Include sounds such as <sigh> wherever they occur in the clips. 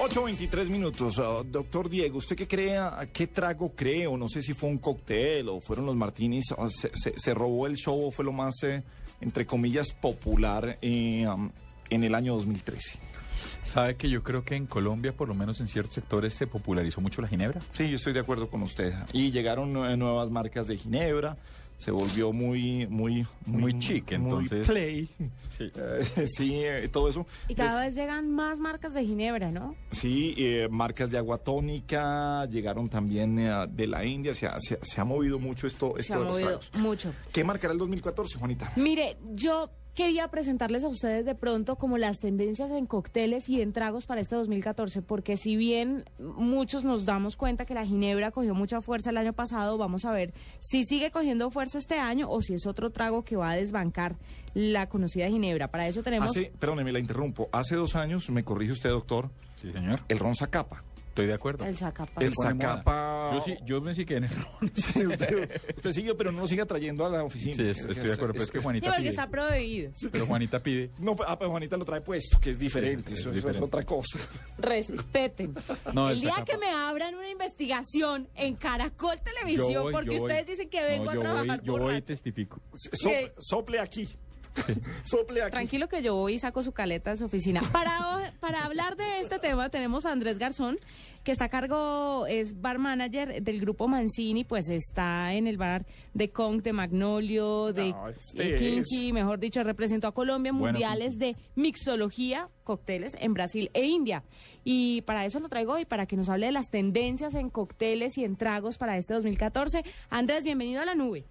8.23 minutos. Uh, doctor Diego, ¿usted qué cree, qué trago cree? O no sé si fue un cóctel o fueron los martinis. Uh, se, se, se, robó el show o fue lo más, eh, entre comillas, popular eh, um, en el año 2013? ¿Sabe que yo creo que en Colombia, por lo menos en ciertos sectores, se popularizó mucho la ginebra? Sí, yo estoy de acuerdo con usted. Y llegaron nuevas marcas de ginebra se volvió muy muy muy, muy chic entonces muy play. Sí, sí. Eh, todo eso. Y cada vez llegan más marcas de ginebra no sí eh, marcas de agua tónica llegaron también eh, de la India. Se ha, se, se ha, movido mucho esto esto se ha de movido los mucho. Qué marcará el 2014 Juanita mire yo quería presentarles a ustedes de pronto como las tendencias en cócteles y en tragos para este 2014, porque si bien muchos nos damos cuenta que la ginebra cogió mucha fuerza el año pasado, vamos a ver si sigue cogiendo fuerza este año o si es otro trago que va a desbancar la conocida ginebra. Para eso tenemos... Hace, perdóneme, la interrumpo. Hace dos años, me corrige usted, doctor. Sí, señor. El ron Zacapa. Estoy de acuerdo. El Zacapa. El Zacapa. Yo, sí, yo me sigue en el ron. <laughs> Sí, usted, usted, sigue, pero no lo sigue trayendo a la oficina. Sí, estoy de acuerdo, pero es que Juanita sí, porque pide. está prohibido. Pero Juanita pide. No, ah, pero Juanita lo trae puesto, que es diferente. Sí, es eso, diferente. eso, es otra cosa. Respeten. No, el el día Zacapa. que me abran una investigación en Caracol Televisión, voy, porque ustedes dicen que vengo No, a trabajar voy, yo voy y testifico. Sople, sople aquí. <laughs> sople aquí. Tranquilo que yo voy y saco su caleta de su oficina. Para, para hablar de este tema tenemos a Andrés Garzón, que está a cargo, es bar manager del grupo Mancini, pues está en el bar de Kong, de Magnolio, de No, este Kinky, mejor dicho, representó a Colombia en Bueno, mundiales de mixología, cócteles en Brasil e India. Y para eso lo traigo hoy, para que nos hable de las tendencias en cócteles y en tragos para este 2014. Andrés, bienvenido a la nube.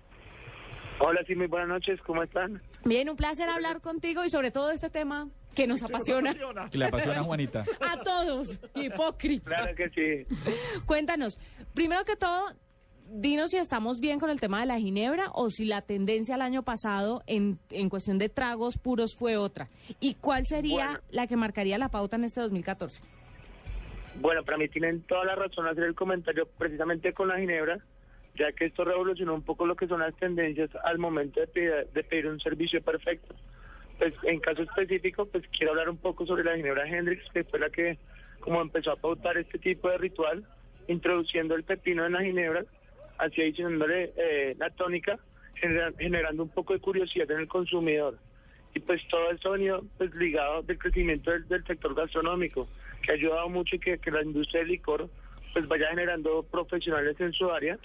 Hola, sí, muy buenas noches, ¿cómo están? Bien, un placer hablar contigo y sobre todo este tema que nos apasiona Que le apasiona a Juanita. a todos, hipócrita. Claro que sí. Cuéntanos, primero que todo, dinos si estamos bien con el tema de la ginebra o si la tendencia el año pasado en, en cuestión de tragos puros fue otra. ¿Y cuál sería Bueno. la que marcaría la pauta en este 2014? Bueno, para mí tienen toda la razón hacer el comentario precisamente con la ginebra, ya que esto revolucionó un poco lo que son las tendencias al momento de pedir, de pedir un servicio perfecto. Pues en caso específico, pues quiero hablar un poco sobre la ginebra Hendrix, que fue la que como empezó a pautar este tipo de ritual, introduciendo el pepino en la ginebra, así adicionándole eh, la tónica, genera- generando un poco de curiosidad en el consumidor. Y pues todo esto ha pues, ligado del crecimiento del, del sector gastronómico, que ha ayudado mucho y que, que la industria del licor pues vaya generando profesionales en su área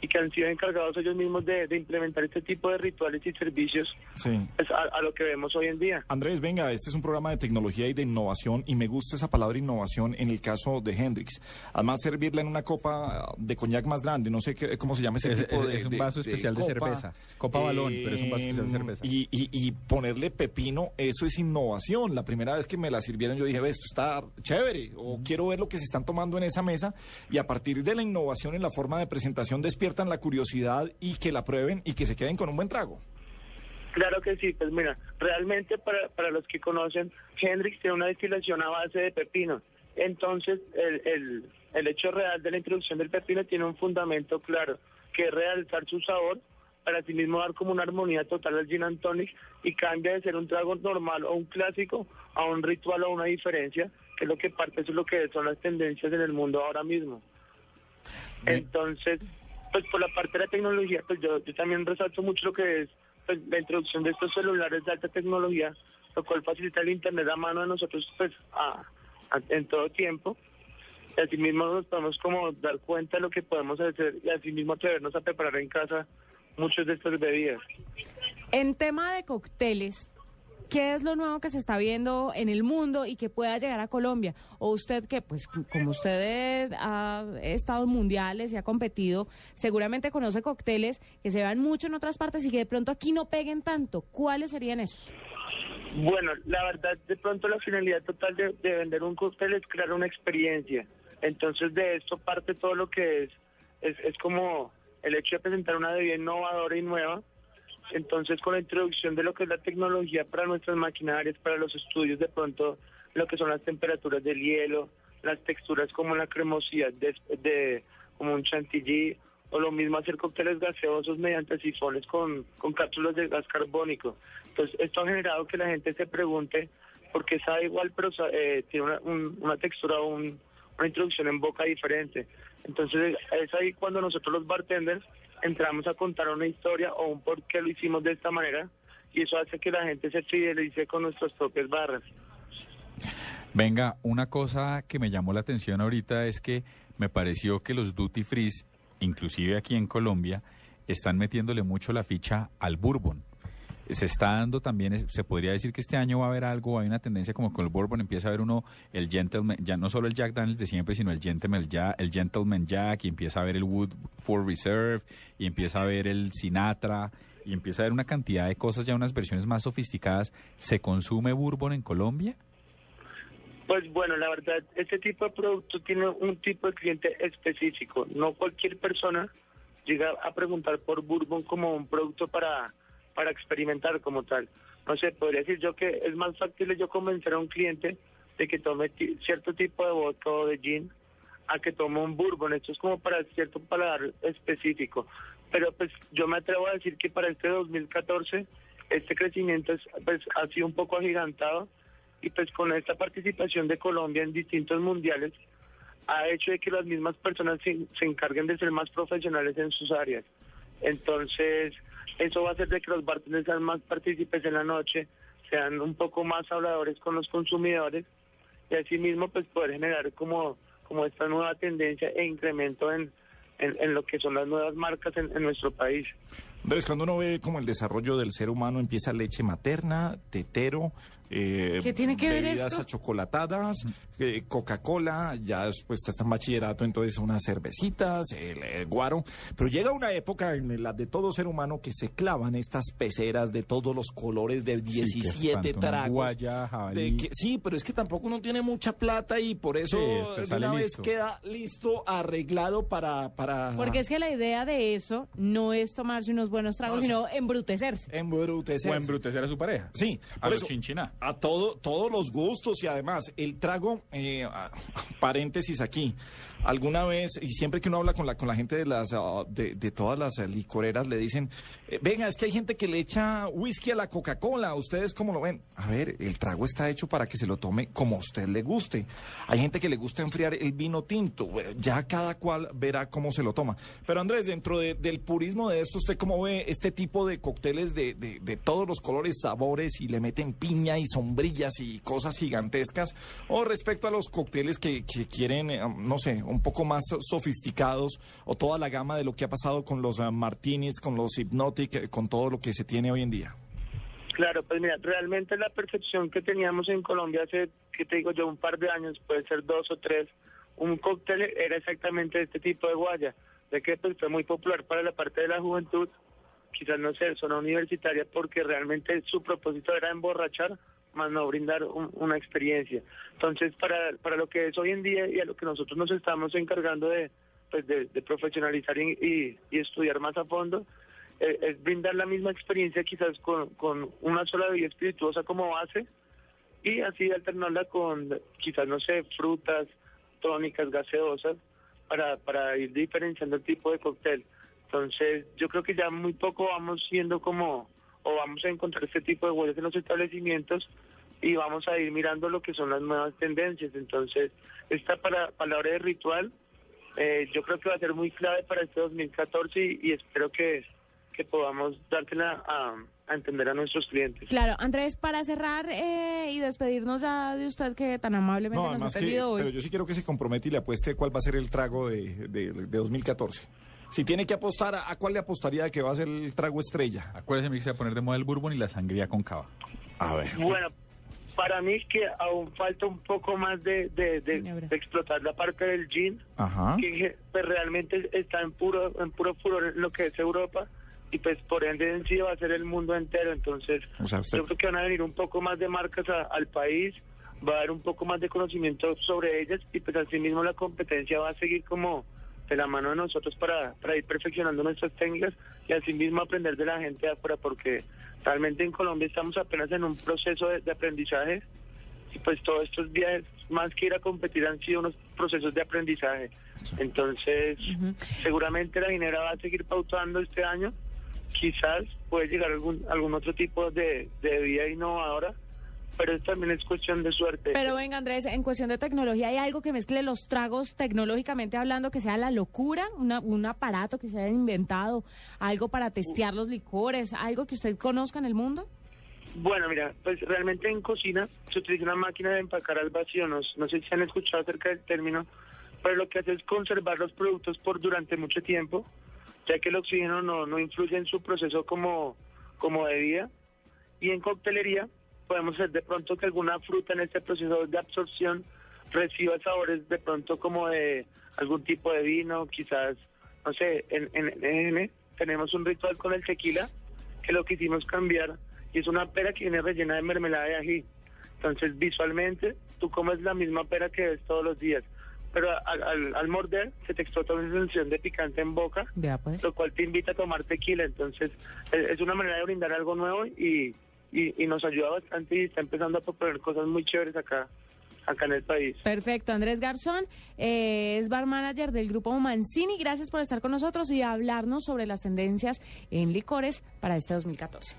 y que han sido encargados ellos mismos de, de implementar este tipo de rituales y servicios Sí. pues, a, a lo que vemos hoy en día. Andrés, venga, este es un programa de tecnología y de innovación y me gusta esa palabra innovación en el caso de Hendrix. Además, servirla en una copa de coñac más grande, no sé qué, cómo se llama ese Es- tipo es- de es un de- vaso de especial de copa. cerveza. Copa balón, pero es un vaso especial de Eh, cerveza. Y, y- y ponerle pepino, eso es innovación. La primera vez que me la sirvieron yo dije, "Ve, esto está chévere, o quiero ver lo que se están tomando en esa mesa, y a partir de la innovación en la forma de presentación despiertan la curiosidad y que la prueben y que se queden con un buen trago. Claro que sí, pues mira, realmente para, para los que conocen, Hendrix tiene una destilación a base de pepino. Entonces, el, el, el hecho real de la introducción del pepino tiene un fundamento claro, que es realzar su sabor para sí mismo dar como una armonía total al gin and tonic y cambia de ser un trago normal o un clásico a un ritual o una diferencia, que es lo que parte, eso es lo que son las tendencias en el mundo ahora mismo. Entonces, pues por la parte de la tecnología, pues yo, también resalto mucho lo que es pues, la introducción de estos celulares de alta tecnología, lo cual facilita el internet a mano de nosotros pues a- en todo tiempo. Y así mismo nos podemos como dar cuenta de lo que podemos hacer y así mismo atrevernos a preparar en casa muchas de estas bebidas. En tema de cócteles, ¿qué es lo nuevo que se está viendo en el mundo y que pueda llegar a Colombia? O usted que, pues, como usted ha estado en mundiales y ha competido, seguramente conoce cócteles que se van mucho en otras partes y que de pronto aquí no peguen tanto. ¿Cuáles serían esos? Bueno, la verdad, de pronto la finalidad total de, de vender un cóctel es crear una experiencia. Entonces de esto parte todo lo que es, es, es como el hecho de presentar una bebida innovadora y nueva. Entonces con la introducción de lo que es la tecnología para nuestras maquinarias, para los estudios, de pronto lo que son las temperaturas del hielo, las texturas como la cremosidad de, de como un chantilly o lo mismo hacer cócteles gaseosos mediante sifones con, con cápsulas de gas carbónico. Entonces, esto ha generado que la gente se pregunte porque sabe igual, pero eh, tiene una, una textura, un, una introducción en boca diferente. Entonces es ahí cuando nosotros los bartenders entramos a contar una historia o un por qué lo hicimos de esta manera y eso hace que la gente se fidelice con nuestras propias barras. Venga, una cosa que me llamó la atención ahorita es que me pareció que los duty free, inclusive aquí en Colombia, están metiéndole mucho la ficha al bourbon se está dando también, se podría decir que este año va a haber algo, hay una tendencia como con el Bourbon, empieza a haber uno, el Gentleman, ya no solo el Jack Daniels de siempre, sino el Gentleman, ya, el Gentleman Jack, y empieza a ver el Wood for Reserve, y empieza a ver el Sinatra, y empieza a ver una cantidad de cosas, ya unas versiones más sofisticadas. ¿Se consume Bourbon en Colombia? Pues bueno, la verdad, este tipo de producto tiene un tipo de cliente específico. No cualquier persona llega a preguntar por Bourbon como un producto para para experimentar como tal. No sé, podría decir yo que es más factible yo convencer a un cliente de que tome cierto tipo de vodka o de gin a que tome un bourbon. Esto es como para cierto paladar específico. Pero pues yo me atrevo a decir que para este 2014 este crecimiento es, pues, ha sido un poco agigantado y pues con esta participación de Colombia en distintos mundiales ha hecho de que las mismas personas se, se encarguen de ser más profesionales en sus áreas. Entonces, eso va a hacer de que los bartenders sean más partícipes en la noche, sean un poco más habladores con los consumidores y asimismo pues poder generar como, como esta nueva tendencia e incremento en, en, lo que son las nuevas marcas en, en nuestro país. Andrés, cuando uno ve como el desarrollo del ser humano empieza leche materna, tetero, eh, ¿Qué tiene que ver bebidas esto? achocolatadas, eh, Coca-Cola, ya después está en bachillerato, entonces unas cervecitas, el, guaro. Pero llega una época en la de todo ser humano que se clavan estas peceras de todos los colores de 17 tragos. sí, pero es que tampoco uno tiene mucha plata y por eso una vez queda listo, arreglado para, para... Porque es que la idea de eso no es tomarse unos buenos tragos, sino embrutecerse. Embrutecerse. O embrutecer a su pareja. Sí. A los chinchina a todo, todos los gustos y además el trago, eh, <laughs> paréntesis aquí, alguna vez, y siempre que uno habla con la, con la gente de, las, ah, de, todas las licoreras, le dicen, eh, venga, es que hay gente que le echa whisky a la Coca-Cola, ¿ustedes cómo lo ven? A ver, el trago está hecho para que se lo tome como a usted le guste. Hay gente que le gusta enfriar el vino tinto, ya cada cual verá cómo se lo toma. Pero Andrés, dentro del purismo de esto, ¿usted cómo ve este tipo de cócteles de, de todos los colores, sabores y le meten piña y sombrillas y cosas gigantescas? O respecto a los cócteles que, que quieren, eh, no sé, un poco más sofisticados o toda la gama de lo que ha pasado con los uh, martinis, con los hypnotic, eh, con todo lo que se tiene hoy en día? Claro, pues mira, realmente la percepción que teníamos en Colombia hace, que te digo yo, un par de años, puede ser dos o tres, un cóctel era exactamente este tipo de guaya, de que pues, fue muy popular para la parte de la juventud, quizás no sé, zona universitaria, porque realmente su propósito era emborrachar más no brindar una experiencia. Entonces, para, para lo que es hoy en día y a lo que nosotros nos estamos encargando de, pues de, profesionalizar y, estudiar más a fondo, eh, es brindar la misma experiencia quizás con, con una sola bebida espirituosa como base y así alternarla con quizás, no sé, frutas, tónicas, gaseosas, para, para ir diferenciando el tipo de cóctel. Entonces, yo creo que ya muy poco vamos siendo como o vamos a encontrar este tipo de huellas en los establecimientos y vamos a ir mirando lo que son las nuevas tendencias. Entonces, esta para, palabra de ritual eh, yo creo que va a ser muy clave para este 2014 y, espero que, que podamos dártela a, a, entender a nuestros clientes. Claro, Andrés, para cerrar eh, y despedirnos ya de usted que tan amablemente nos ha atendido hoy. Pero yo sí quiero que se comprometa y le apueste cuál va a ser el trago de, de, de 2014. Si tiene que apostar, ¿a, cuál le apostaría que va a ser el trago estrella? Acuérdese, va a poner de moda el bourbon y la sangría con cava. A ver. Bueno, para mí es que aún falta un poco más de, de, explotar la parte del gin, que pues, realmente está en puro en puro furor lo que es Europa y pues por ende en sí va a ser el mundo entero. Entonces, yo creo que van a venir un poco más de marcas al país, va a haber un poco más de conocimiento sobre ellas y pues así mismo la competencia va a seguir como de la mano de nosotros para, para ir perfeccionando nuestras técnicas y así mismo aprender de la gente de afuera, porque realmente en Colombia estamos apenas en un proceso de, aprendizaje y pues todos estos viajes, más que ir a competir, han sido unos procesos de aprendizaje. Entonces, seguramente la minera va a seguir pautando este año, quizás puede llegar algún, algún otro tipo de, de bebida innovadora, pero también es cuestión de suerte. Pero venga, Andrés, en cuestión de tecnología, ¿hay algo que mezcle los tragos tecnológicamente hablando que sea la locura? Una, un aparato que se haya inventado, algo para testear los licores, algo que usted conozca en el mundo? Bueno, mira, pues realmente en cocina se utiliza una máquina de empacar al vacío. No, no sé si han escuchado acerca del término, pero lo que hace es conservar los productos por durante mucho tiempo, ya que el oxígeno no, no influye en su proceso como, como de vida. Y en coctelería podemos hacer de pronto que alguna fruta en este proceso de absorción reciba sabores de pronto como de algún tipo de vino, quizás, no sé, en, en, en tenemos un ritual con el tequila que lo quisimos cambiar y es una pera que viene rellena de mermelada de ají. Entonces, visualmente, tú comes la misma pera que ves todos los días, pero al, al, morder se te explota una sensación de picante en boca, pues. lo cual te invita a tomar tequila. Entonces, es una manera de brindar algo nuevo y, y, nos ayuda bastante y está empezando a proponer cosas muy chéveres acá acá en el país. Perfecto. Andrés Garzón eh, es bar manager del grupo Mancini. Gracias por estar con nosotros y hablarnos sobre las tendencias en licores para este 2014.